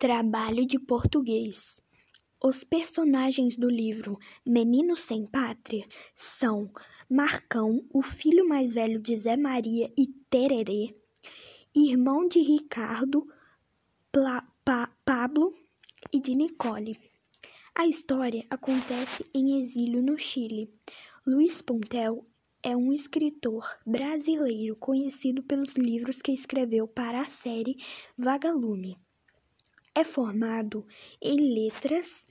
Trabalho de português. Os personagens do livro Menino Sem Pátria são Marcão, o filho mais velho de Zé Maria e Tererê, irmão de Ricardo, Pla, pa, Pablo e de Nicole. A história acontece em exílio no Chile. Luiz Pontel é um escritor brasileiro conhecido pelos livros que escreveu para a série Vagalume. É formado em letras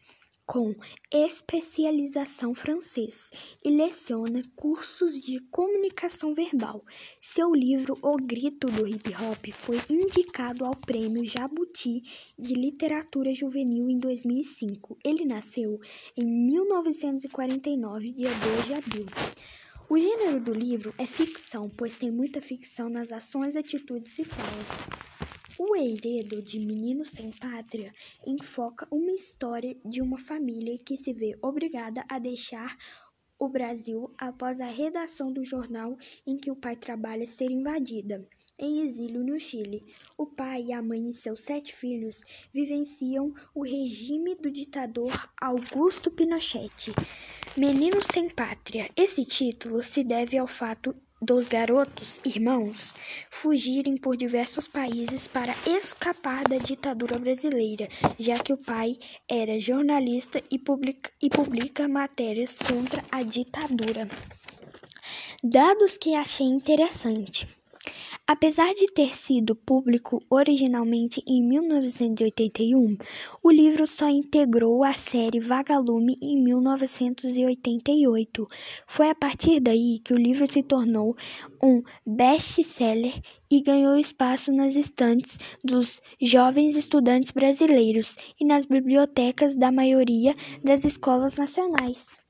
com especialização francês e leciona cursos de comunicação verbal. Seu livro O Grito do Hip Hop foi indicado ao Prêmio Jabuti de Literatura Juvenil em 2005. Ele nasceu em 1949, dia 2 de abril. O gênero do livro é ficção, pois tem muita ficção nas ações, atitudes e falas. Enredo de Menino Sem Pátria enfoca uma história de uma família que se vê obrigada a deixar o Brasil após a redação do jornal em que o pai trabalha ser invadida. Em exílio no Chile, o pai, a mãe e seus sete filhos vivenciam o regime do ditador Augusto Pinochet. Menino Sem Pátria. Esse título se deve ao fato dos garotos irmãos fugirem por diversos países para escapar da ditadura brasileira, já que o pai era jornalista e publica, e publica matérias contra a ditadura. Dados que achei interessante. Apesar de ter sido público originalmente em 1981, o livro só integrou a série Vagalume em 1988. Foi a partir daí que o livro se tornou um best-seller e ganhou espaço nas estantes dos jovens estudantes brasileiros e nas bibliotecas da maioria das escolas nacionais.